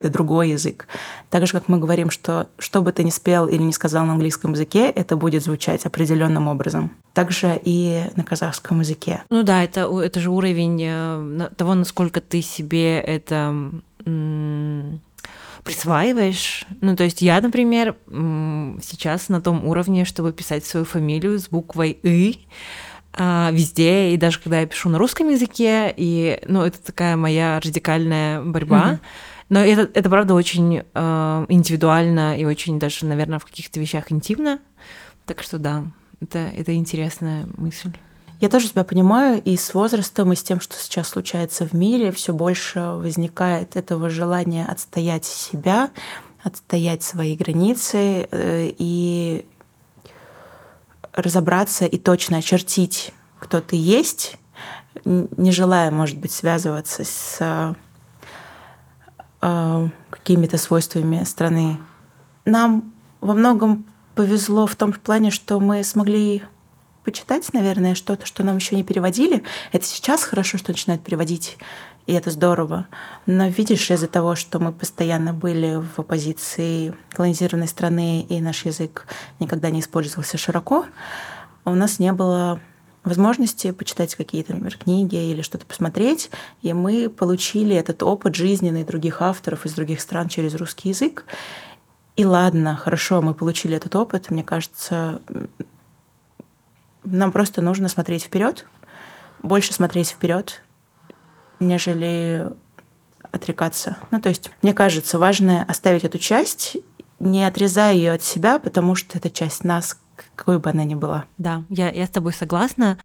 это другой язык. Так же, как мы говорим, что что бы ты ни спел или не сказал на английском языке, это будет звучать определенным образом. Также и на казахском языке. Ну да, это, это же уровень э, того, насколько ты себе это присваиваешь. Ну, то есть я, например, сейчас на том уровне, чтобы писать свою фамилию с буквой «и», а, везде, и даже когда я пишу на русском языке, и, ну, это такая моя радикальная борьба. Mm-hmm но это, это правда очень э, индивидуально и очень даже, наверное, в каких-то вещах интимно. Так что да, это, это интересная мысль. Я тоже тебя понимаю, и с возрастом, и с тем, что сейчас случается в мире, все больше возникает этого желания отстоять себя, отстоять свои границы э, и разобраться и точно очертить, кто ты есть, не желая, может быть, связываться с какими-то свойствами страны. Нам во многом повезло в том плане, что мы смогли почитать, наверное, что-то, что нам еще не переводили. Это сейчас хорошо, что начинают переводить, и это здорово. Но видишь, из-за того, что мы постоянно были в оппозиции колонизированной страны, и наш язык никогда не использовался широко, у нас не было возможности почитать какие-то, например, книги или что-то посмотреть, и мы получили этот опыт жизненный других авторов из других стран через русский язык. И ладно, хорошо, мы получили этот опыт. Мне кажется, нам просто нужно смотреть вперед, больше смотреть вперед, нежели отрекаться. Ну, то есть, мне кажется, важно оставить эту часть, не отрезая ее от себя, потому что это часть нас, какой бы она ни была. Да, я, я с тобой согласна.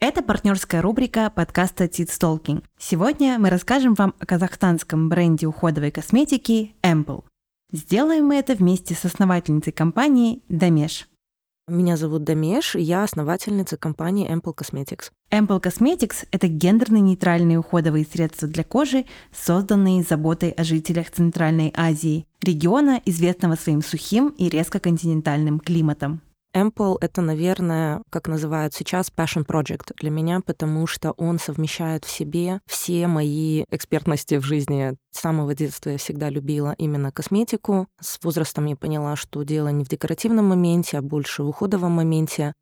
Это партнерская рубрика подкаста Tits Talking. Сегодня мы расскажем вам о казахстанском бренде уходовой косметики Ample. Сделаем мы это вместе с основательницей компании Дамеш. Меня зовут Дамеш, и я основательница компании Ample Cosmetics. Ample Cosmetics – это гендерно-нейтральные уходовые средства для кожи, созданные заботой о жителях Центральной Азии, региона, известного своим сухим и резко континентальным климатом. Ample — это, наверное, как называют сейчас, passion project для меня, потому что он совмещает в себе все мои экспертности в жизни. С самого детства я всегда любила именно косметику. С возрастом я поняла, что дело не в декоративном моменте, а больше в уходовом моменте.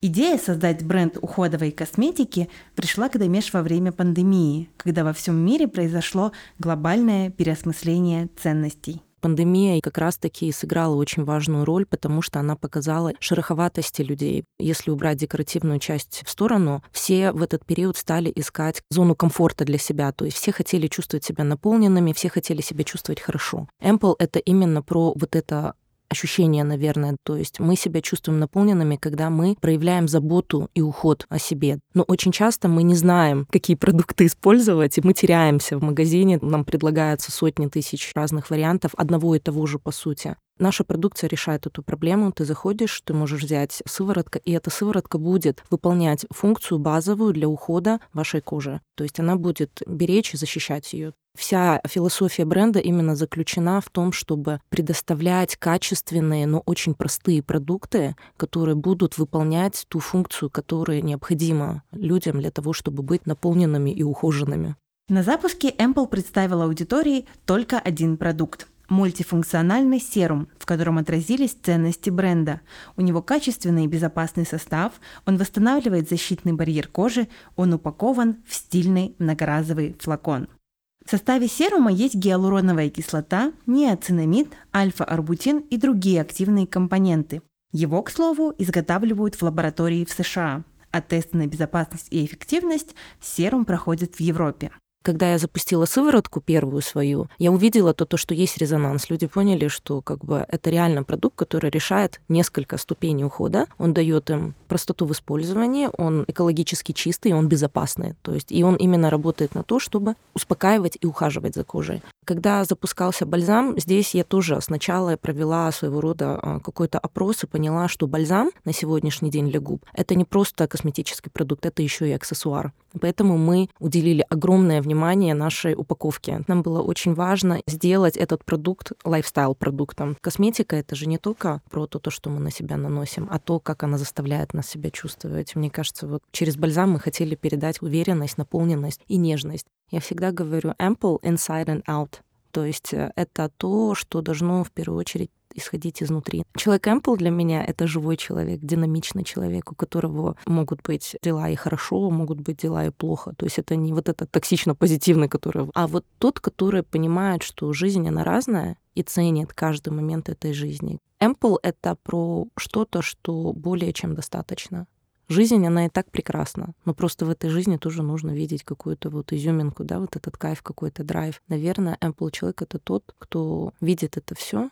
Идея создать бренд уходовой косметики пришла к Дамеш во время пандемии, когда во всем мире произошло глобальное переосмысление ценностей. Пандемия как раз-таки сыграла очень важную роль, потому что она показала шероховатости людей. Если убрать декоративную часть в сторону, все в этот период стали искать зону комфорта для себя. То есть все хотели чувствовать себя наполненными, все хотели себя чувствовать хорошо. Ample — это именно про вот это ощущение, наверное. То есть мы себя чувствуем наполненными, когда мы проявляем заботу и уход о себе. Но очень часто мы не знаем, какие продукты использовать, и мы теряемся в магазине. Нам предлагаются сотни тысяч разных вариантов одного и того же по сути. Наша продукция решает эту проблему. Ты заходишь, ты можешь взять сыворотка, и эта сыворотка будет выполнять функцию базовую для ухода вашей кожи. То есть она будет беречь и защищать ее. Вся философия бренда именно заключена в том, чтобы предоставлять качественные, но очень простые продукты, которые будут выполнять ту функцию, которая необходима людям для того, чтобы быть наполненными и ухоженными. На запуске Ample представил аудитории только один продукт мультифункциональный серум, в котором отразились ценности бренда. У него качественный и безопасный состав, он восстанавливает защитный барьер кожи, он упакован в стильный многоразовый флакон. В составе серума есть гиалуроновая кислота, неоцинамид, альфа-арбутин и другие активные компоненты. Его, к слову, изготавливают в лаборатории в США, а тесты на безопасность и эффективность серум проходит в Европе. Когда я запустила сыворотку первую свою, я увидела то, то, что есть резонанс. Люди поняли, что как бы это реально продукт, который решает несколько ступеней ухода. Он дает им простоту в использовании, он экологически чистый, он безопасный. То есть и он именно работает на то, чтобы успокаивать и ухаживать за кожей. Когда запускался бальзам, здесь я тоже сначала провела своего рода а, какой-то опрос и поняла, что бальзам на сегодняшний день для губ — это не просто косметический продукт, это еще и аксессуар. Поэтому мы уделили огромное внимание нашей упаковке. Нам было очень важно сделать этот продукт лайфстайл-продуктом. Косметика — это же не только про то, что мы на себя наносим, а то, как она заставляет нас себя чувствовать. Мне кажется, вот через бальзам мы хотели передать уверенность, наполненность и нежность. Я всегда говорю ample inside and out. То есть э, это то, что должно в первую очередь исходить изнутри. Человек Эмпл для меня — это живой человек, динамичный человек, у которого могут быть дела и хорошо, могут быть дела и плохо. То есть это не вот этот токсично-позитивный, который... А вот тот, который понимает, что жизнь, она разная, и ценит каждый момент этой жизни. Эмпл — это про что-то, что более чем достаточно. Жизнь, она и так прекрасна, но просто в этой жизни тоже нужно видеть какую-то вот изюминку, да, вот этот кайф, какой-то драйв. Наверное, Ample человек — это тот, кто видит это все,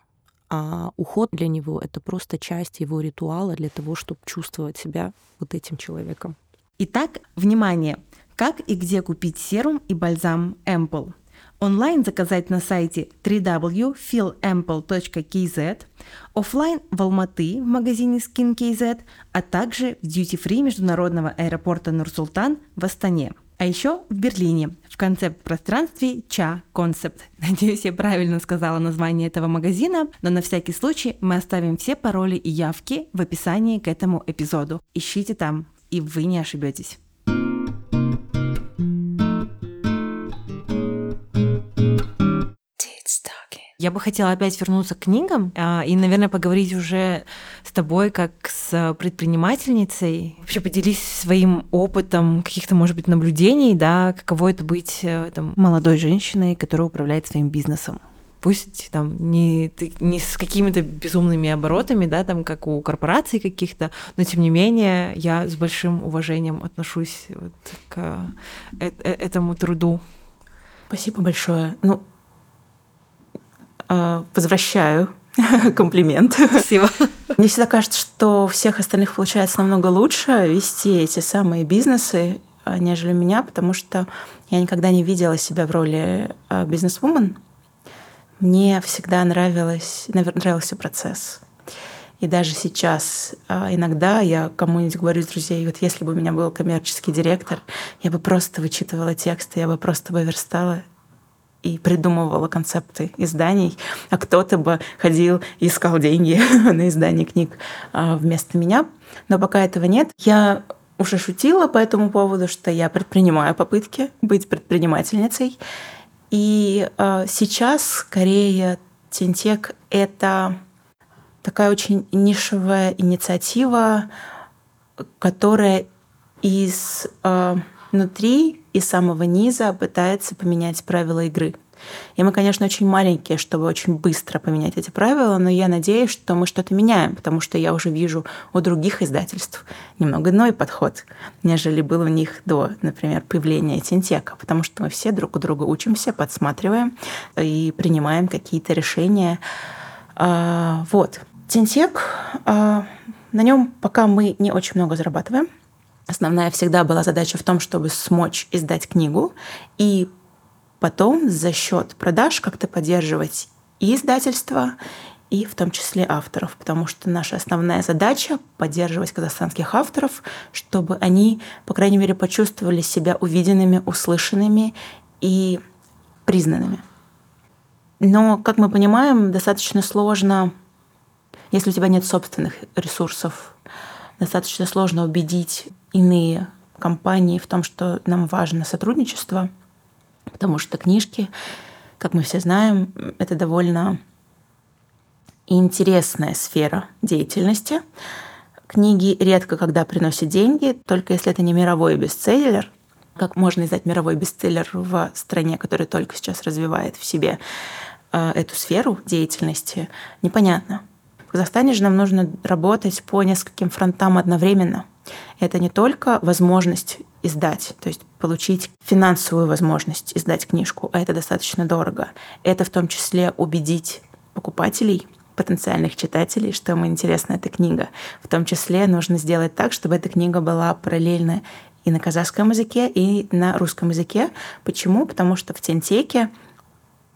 а уход для него — это просто часть его ритуала для того, чтобы чувствовать себя вот этим человеком. Итак, внимание! Как и где купить серум и бальзам Ample? онлайн заказать на сайте www.philample.kz, офлайн в Алматы в магазине Skin.kz, а также в Free международного аэропорта Нур-Султан в Астане. А еще в Берлине, в концепт-пространстве Ча Концепт. Надеюсь, я правильно сказала название этого магазина, но на всякий случай мы оставим все пароли и явки в описании к этому эпизоду. Ищите там, и вы не ошибетесь. Я бы хотела опять вернуться к книгам а, и, наверное, поговорить уже с тобой как с предпринимательницей. Вообще поделись своим опытом каких-то, может быть, наблюдений, да, каково это быть э, там, молодой женщиной, которая управляет своим бизнесом пусть там не, не с какими-то безумными оборотами, да, там как у корпораций каких-то, но тем не менее я с большим уважением отношусь вот к э -э этому труду. Спасибо большое. Ну, возвращаю комплимент. Спасибо. Мне всегда кажется, что у всех остальных получается намного лучше вести эти самые бизнесы, э, нежели меня, потому что я никогда не видела себя в роли э, бизнес-вумен. Мне всегда нравилось, нравился процесс. И даже сейчас иногда я кому-нибудь говорю из друзей, вот если бы у меня был коммерческий директор, я бы просто вычитывала тексты, я бы просто бы верстала и придумывала концепты изданий, а кто-то бы ходил и искал деньги на издание книг а, вместо меня. Но пока этого нет, я уже шутила по этому поводу, что я предпринимаю попытки быть предпринимательницей. И э, сейчас скорее Тинтек — это такая очень нишевая инициатива, которая из э, внутри и самого низа пытается поменять правила игры. И мы, конечно, очень маленькие, чтобы очень быстро поменять эти правила, но я надеюсь, что мы что-то меняем, потому что я уже вижу у других издательств немного иной подход, нежели был у них до, например, появления Тинтека, потому что мы все друг у друга учимся, подсматриваем и принимаем какие-то решения. А, вот. Тинтек, а, на нем пока мы не очень много зарабатываем, Основная всегда была задача в том, чтобы смочь издать книгу и потом за счет продаж как-то поддерживать и издательство, и в том числе авторов, потому что наша основная задача — поддерживать казахстанских авторов, чтобы они, по крайней мере, почувствовали себя увиденными, услышанными и признанными. Но, как мы понимаем, достаточно сложно, если у тебя нет собственных ресурсов, достаточно сложно убедить иные компании в том, что нам важно сотрудничество, потому что книжки, как мы все знаем, это довольно интересная сфера деятельности. Книги редко когда приносят деньги, только если это не мировой бестселлер. Как можно издать мировой бестселлер в стране, которая только сейчас развивает в себе э, эту сферу деятельности, непонятно. В Казахстане же нам нужно работать по нескольким фронтам одновременно. Это не только возможность издать, то есть получить финансовую возможность издать книжку, а это достаточно дорого. Это в том числе убедить покупателей, потенциальных читателей, что им интересна эта книга. В том числе нужно сделать так, чтобы эта книга была параллельно и на казахском языке, и на русском языке. Почему? Потому что в Тентеке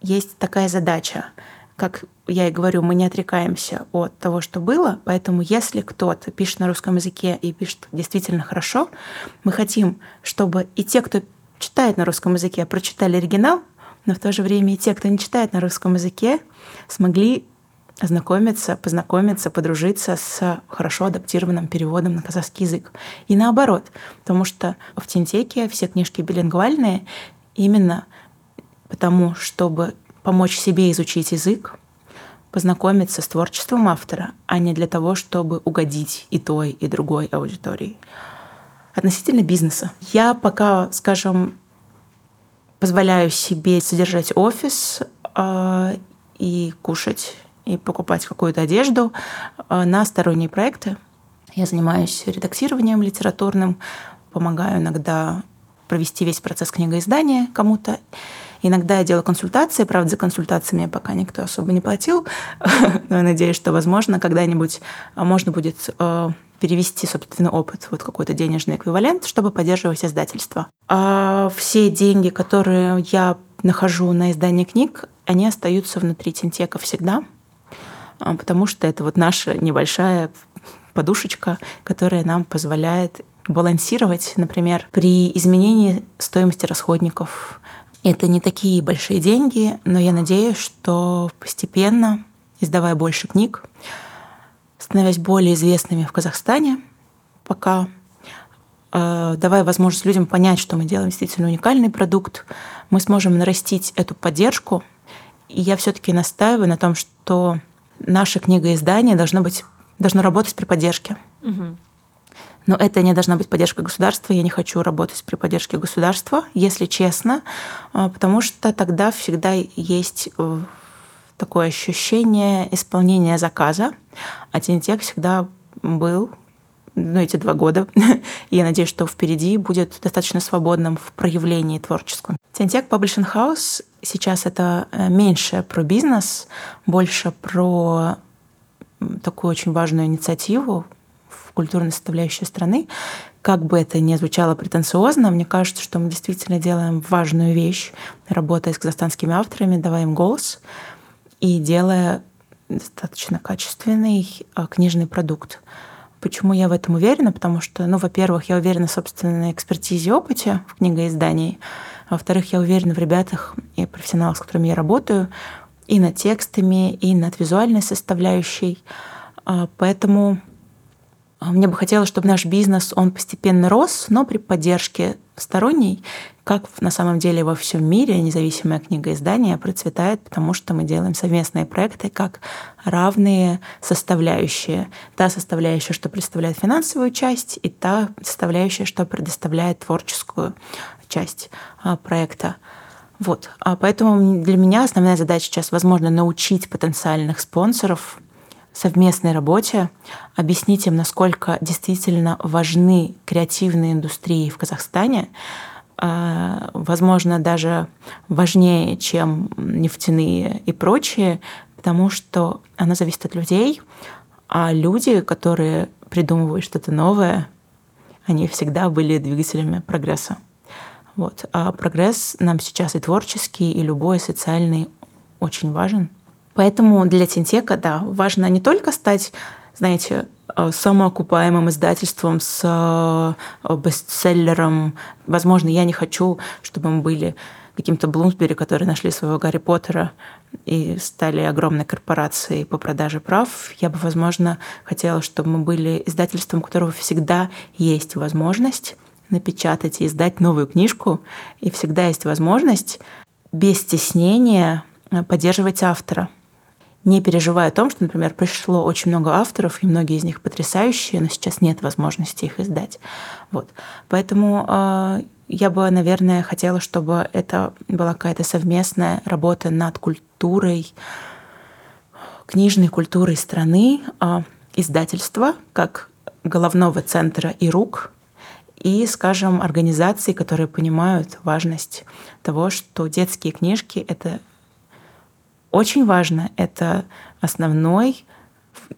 есть такая задача — как я и говорю, мы не отрекаемся от того, что было, поэтому если кто-то пишет на русском языке и пишет действительно хорошо, мы хотим, чтобы и те, кто читает на русском языке, прочитали оригинал, но в то же время и те, кто не читает на русском языке, смогли ознакомиться, познакомиться, подружиться с хорошо адаптированным переводом на казахский язык. И наоборот, потому что в Тинтеке все книжки билингвальные именно потому, чтобы помочь себе изучить язык, познакомиться с творчеством автора, а не для того, чтобы угодить и той, и другой аудитории. Относительно бизнеса. Я пока, скажем, позволяю себе содержать офис э, и кушать, и покупать какую-то одежду э, на сторонние проекты. Я занимаюсь редактированием литературным, помогаю иногда провести весь процесс книгоиздания кому-то. Иногда я делаю консультации, правда, за консультации мне пока никто особо не платил, но я надеюсь, что, возможно, когда-нибудь а, можно будет э, перевести, собственно, опыт, вот какой-то денежный эквивалент, чтобы поддерживать издательство. А все деньги, которые я нахожу на издание книг, они остаются внутри Тинтека всегда, а, потому что это вот наша небольшая подушечка, которая нам позволяет балансировать, например, при изменении стоимости расходников, это не такие большие деньги, но я надеюсь, что постепенно, издавая больше книг, становясь более известными в Казахстане, пока э, давая возможность людям понять, что мы делаем действительно уникальный продукт, мы сможем нарастить эту поддержку. И я все-таки настаиваю на том, что наше книгоиздание должно быть должно работать при поддержке. Угу. Но это не должна быть поддержка государства. Я не хочу работать при поддержке государства, если честно, а, потому что тогда всегда есть э, такое ощущение исполнения заказа. А Тинтек всегда был ну, эти два года. Я надеюсь, что впереди будет достаточно свободным в проявлении творческом. Тинтек Publishing House сейчас это э, меньше про бизнес, больше про такую очень важную инициативу, культурной составляющей страны. Как бы это ни звучало претенциозно, мне кажется, что мы действительно делаем важную вещь, работая с казахстанскими авторами, давая им голос и делая достаточно качественный а, книжный продукт. Почему я в этом уверена? Потому что, ну, во-первых, я уверена в собственной экспертизе и опыте в книгоиздании. А во-вторых, я уверена в ребятах и профессионалах, с которыми я работаю, и над текстами, и над визуальной составляющей. А, поэтому мне бы хотелось, чтобы наш бизнес, он постепенно рос, но при поддержке сторонней, как на самом деле во всем мире независимое книгоиздание процветает, потому что мы делаем совместные проекты как равные составляющие. Та составляющая, что представляет финансовую часть, и та составляющая, что предоставляет творческую часть а, проекта. Вот. А поэтому для меня основная задача сейчас, возможно, научить потенциальных спонсоров совместной работе, объяснить им, насколько действительно важны креативные индустрии в Казахстане, а, возможно, даже важнее, чем нефтяные и прочие, потому что она зависит от людей, а люди, которые придумывают что-то новое, они всегда были двигателями прогресса. Вот. А прогресс нам сейчас и творческий, и любой социальный очень важен. Поэтому для Тинтека, да, важно не только стать, знаете, э, самоокупаемым издательством с э, бестселлером. Возможно, я не хочу, чтобы мы были каким-то Блумсбери, которые нашли своего Гарри Поттера и стали огромной корпорацией по продаже прав. Я бы, возможно, хотела, чтобы мы были издательством, у которого всегда есть возможность напечатать и издать новую книжку, и всегда есть возможность без стеснения э, поддерживать автора не переживая о том, что, например, пришло очень много авторов, и многие из них потрясающие, но сейчас нет возможности их издать. Вот. Поэтому э, я бы, наверное, хотела, чтобы это была какая-то совместная работа над культурой, книжной культурой страны, э, издательства как головного центра и рук, и, скажем, организаций, которые понимают важность того, что детские книжки — это очень важно. Это основной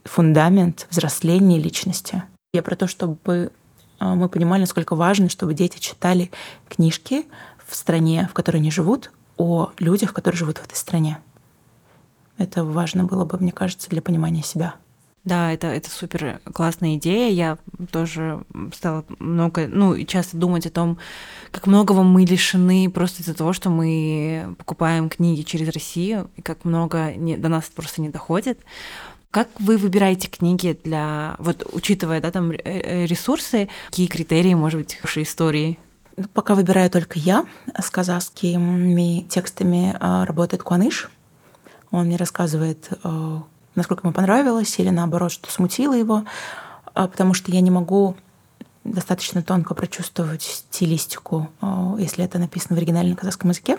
фундамент взросления личности. Я про то, чтобы а, мы понимали, насколько важно, чтобы дети читали книжки в стране, в которой они живут, о людях, которые живут в этой стране. Это важно было бы, мне кажется, для понимания себя. Да, это, это супер классная идея. Я тоже стала много, ну, часто думать о том, как многого мы лишены просто из-за того, что мы покупаем книги через Россию, и как много не, до нас просто не доходит. Как вы выбираете книги для, вот учитывая, да, там э, э, ресурсы, какие критерии, может быть, вашей истории? Пока выбираю только я. С казахскими текстами а, работает Куаныш. Он мне рассказывает, э, насколько ему понравилось, или наоборот, что смутило его, а, потому что я не могу достаточно тонко прочувствовать стилистику, а, если это написано в оригинальном казахском языке.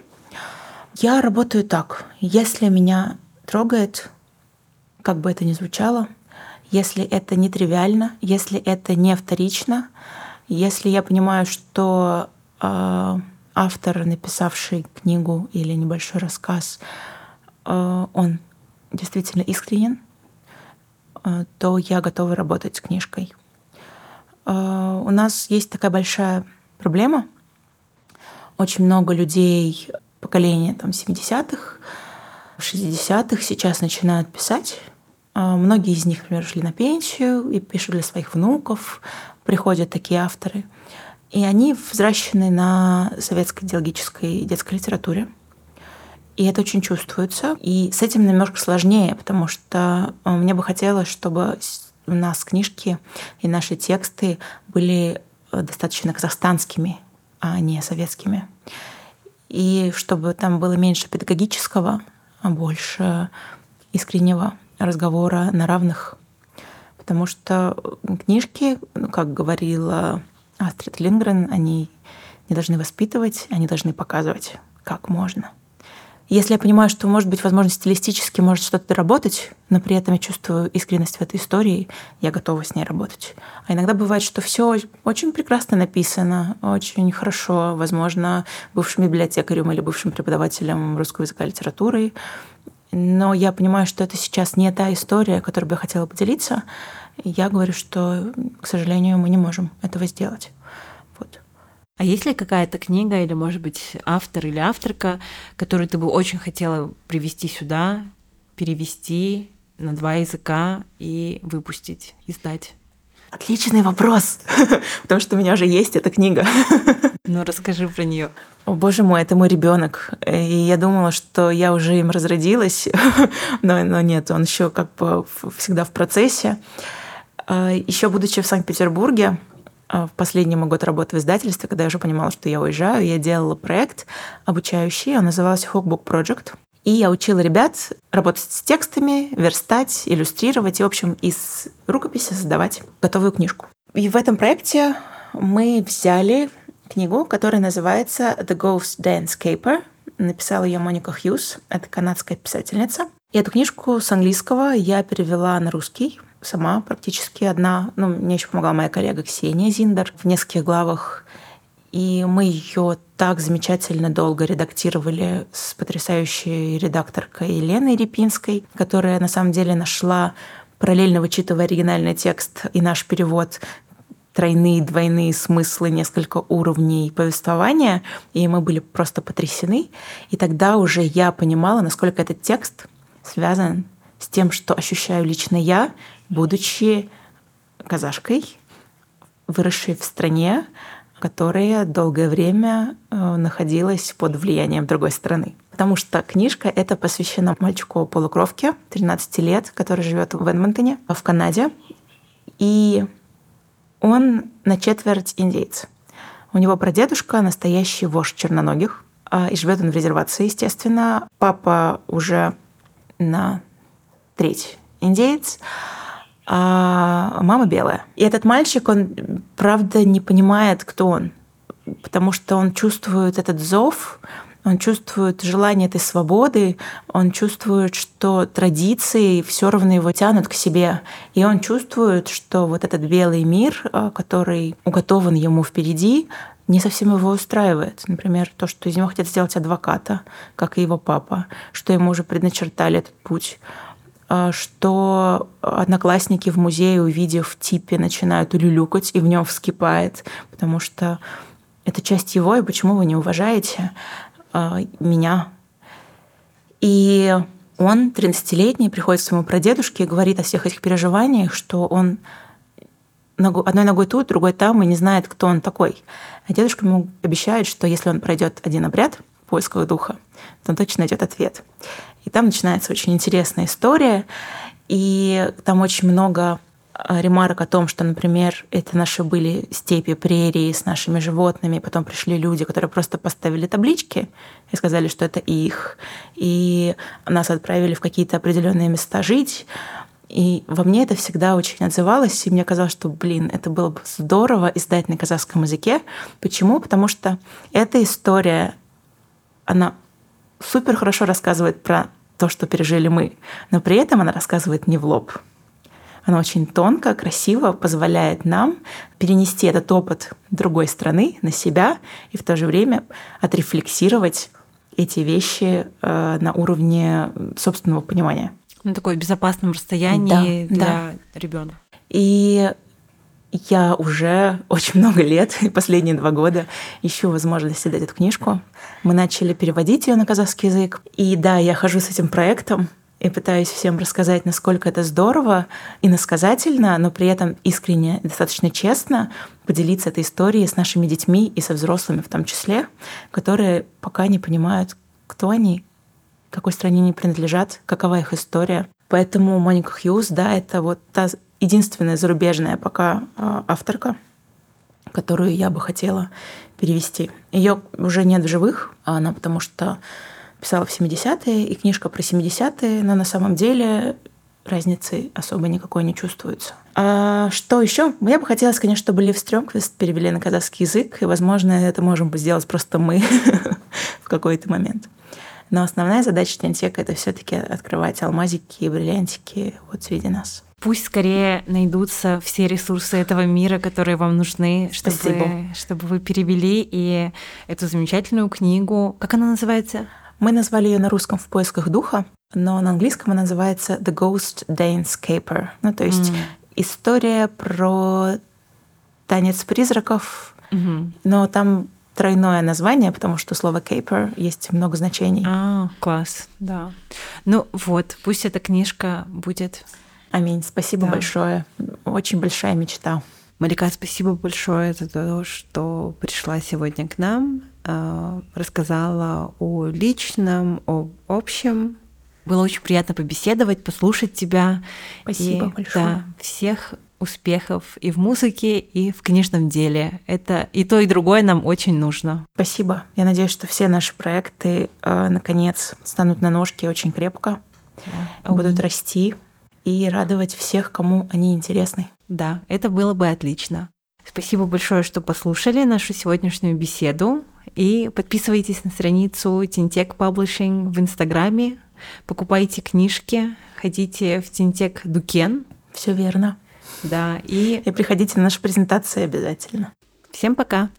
Я работаю так. Если меня трогает, как бы это ни звучало, если это не тривиально, если это не вторично, если я понимаю, что э, автор, написавший книгу или небольшой рассказ, э, он действительно искренен, э, то я готова работать с книжкой. Э, у нас есть такая большая проблема. Очень много людей поколения там, 70-х, 60-х сейчас начинают писать. Э, многие из них, например, шли на пенсию и пишут для своих внуков. Приходят такие авторы. И они взращены на советской идеологической детской литературе. И это очень чувствуется. И с этим немножко сложнее, потому что э, мне бы хотелось, чтобы у нас книжки и наши тексты были э, достаточно казахстанскими, а не советскими. И чтобы там было меньше педагогического, а больше искреннего разговора на равных. Потому что книжки, ну, как говорила Астрид Лингрен, они не должны воспитывать, они должны показывать, как можно. Если я понимаю, что, может быть, возможно, стилистически может что-то доработать, но при этом я чувствую искренность в этой истории, я готова с ней работать. А иногда бывает, что все очень прекрасно написано, очень хорошо, возможно, бывшим библиотекарем или бывшим преподавателем русского языка и литературы, но я понимаю, что это сейчас не та история, которой бы я хотела поделиться. Я говорю, что, к сожалению, мы не можем этого сделать. А есть ли какая-то книга или, может быть, автор или авторка, которую ты бы очень хотела привести сюда, перевести на два языка и выпустить, издать? Отличный вопрос, потому что у меня уже есть эта книга. Ну, расскажи про нее. О, боже мой, это мой ребенок. И я думала, что я уже им разродилась, но, но нет, он еще как бы всегда в процессе. А, еще будучи в Санкт-Петербурге, в последний мой год работы в издательстве, когда я уже понимала, что я уезжаю, я делала проект обучающий, он назывался Hookbook Project. И я учила ребят работать с текстами, верстать, иллюстрировать и, в общем, из рукописи создавать готовую книжку. И в этом проекте мы взяли книгу, которая называется The Ghost Dance Caper. Написала ее Моника Хьюз, это канадская писательница. И эту книжку с английского я перевела на русский сама практически одна. Ну, мне еще помогала моя коллега Ксения Зиндер в нескольких главах. И мы ее так замечательно долго редактировали с потрясающей редакторкой Еленой Репинской, которая на самом деле нашла, параллельно вычитывая оригинальный текст и наш перевод, тройные, двойные смыслы, несколько уровней повествования, и мы были просто потрясены. И тогда уже я понимала, насколько этот текст связан с тем, что ощущаю лично я, будучи казашкой, выросшей в стране, которая долгое время э, находилась под влиянием другой страны. Потому что книжка эта посвящена мальчику полукровке 13 лет, который живет в Эдмонтоне, в Канаде. И он на четверть индейец. У него прадедушка настоящий вождь черноногих, а, и живет он в резервации, естественно. Папа уже на треть индеец, а мама белая. И этот мальчик, он, правда, не понимает, кто он, потому что он чувствует этот зов, он чувствует желание этой свободы, он чувствует, что традиции все равно его тянут к себе. И он чувствует, что вот этот белый мир, а, который уготован ему впереди, не совсем его устраивает. Например, то, что из него хотят сделать адвоката, как и его папа, что ему уже предначертали этот путь что одноклассники в музее, увидев типе, начинают улюлюкать и в нем вскипает, потому что это часть его, и почему вы не уважаете э, меня? И он, 13-летний, приходит к своему прадедушке и говорит о всех этих переживаниях, что он одной ногой тут, другой там, и не знает, кто он такой. А дедушка ему обещает, что если он пройдет один обряд поисков духа, то он точно найдет ответ. И там начинается очень интересная история, и там очень много а, ремарок о том, что, например, это наши были степи, прерии с нашими животными, потом пришли люди, которые просто поставили таблички и сказали, что это их, и нас отправили в какие-то определенные места жить, и во мне это всегда очень отзывалось, и мне казалось, что, блин, это было бы здорово издать на казахском языке. Почему? Потому что эта история, она супер хорошо рассказывает про то, что пережили мы, но при этом она рассказывает не в лоб. Она очень тонко, красиво позволяет нам перенести этот опыт другой страны на себя и в то же время отрефлексировать эти вещи э, на уровне собственного понимания на такой безопасном расстоянии да, для да. ребенка. И я уже очень много лет, последние два года, ищу возможность дать эту книжку. Мы начали переводить ее на казахский язык. И да, я хожу с этим проектом и пытаюсь всем рассказать, насколько это здорово и насказательно, но при этом искренне, достаточно честно поделиться этой историей с нашими детьми и со взрослыми в том числе, которые пока не понимают, кто они, какой стране они принадлежат, какова их история. Поэтому Моника Хьюз, да, это вот та единственная зарубежная пока а, авторка, которую я бы хотела перевести. Ее уже нет в живых, она потому что писала в 70-е, и книжка про 70-е, но на самом деле разницы особо никакой не чувствуется. А что еще? Мне бы хотелось, конечно, чтобы Лив Стрёмквист перевели на казахский язык, и, возможно, это можем бы сделать просто мы в какой-то момент. Но основная задача Тентека — это все таки открывать алмазики и бриллиантики вот среди нас. Пусть скорее найдутся все ресурсы этого мира, которые вам нужны, чтобы, чтобы вы перевели и эту замечательную книгу. Как она называется? Мы назвали ее на русском «В поисках духа», но на английском она называется «The Ghost Danescaper». Ну, то есть mm. история про танец призраков, mm-hmm. но там тройное название, потому что слово caper есть много значений. А, класс, да. Ну вот, пусть эта книжка будет. Аминь. Спасибо да. большое. Очень большая мечта. Малика, спасибо большое за то, что пришла сегодня к нам, а, рассказала о личном, о общем. Было очень приятно побеседовать, послушать тебя. Спасибо и, большое. Да, всех успехов и в музыке, и в книжном деле. Это и то, и другое нам очень нужно. Спасибо. Я надеюсь, что все наши проекты э, наконец станут на ножки очень крепко, да. будут расти и радовать всех, кому они интересны. Да, это было бы отлично. Спасибо большое, что послушали нашу сегодняшнюю беседу. И подписывайтесь на страницу Тинтек Publishing в Инстаграме, покупайте книжки, ходите в Тинтек Дукен. Все верно. Да, и... И приходите на наши презентации обязательно. Всем пока!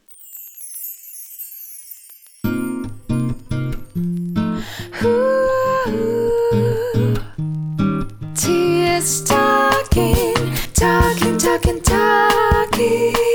just talking, talking, talking, talking.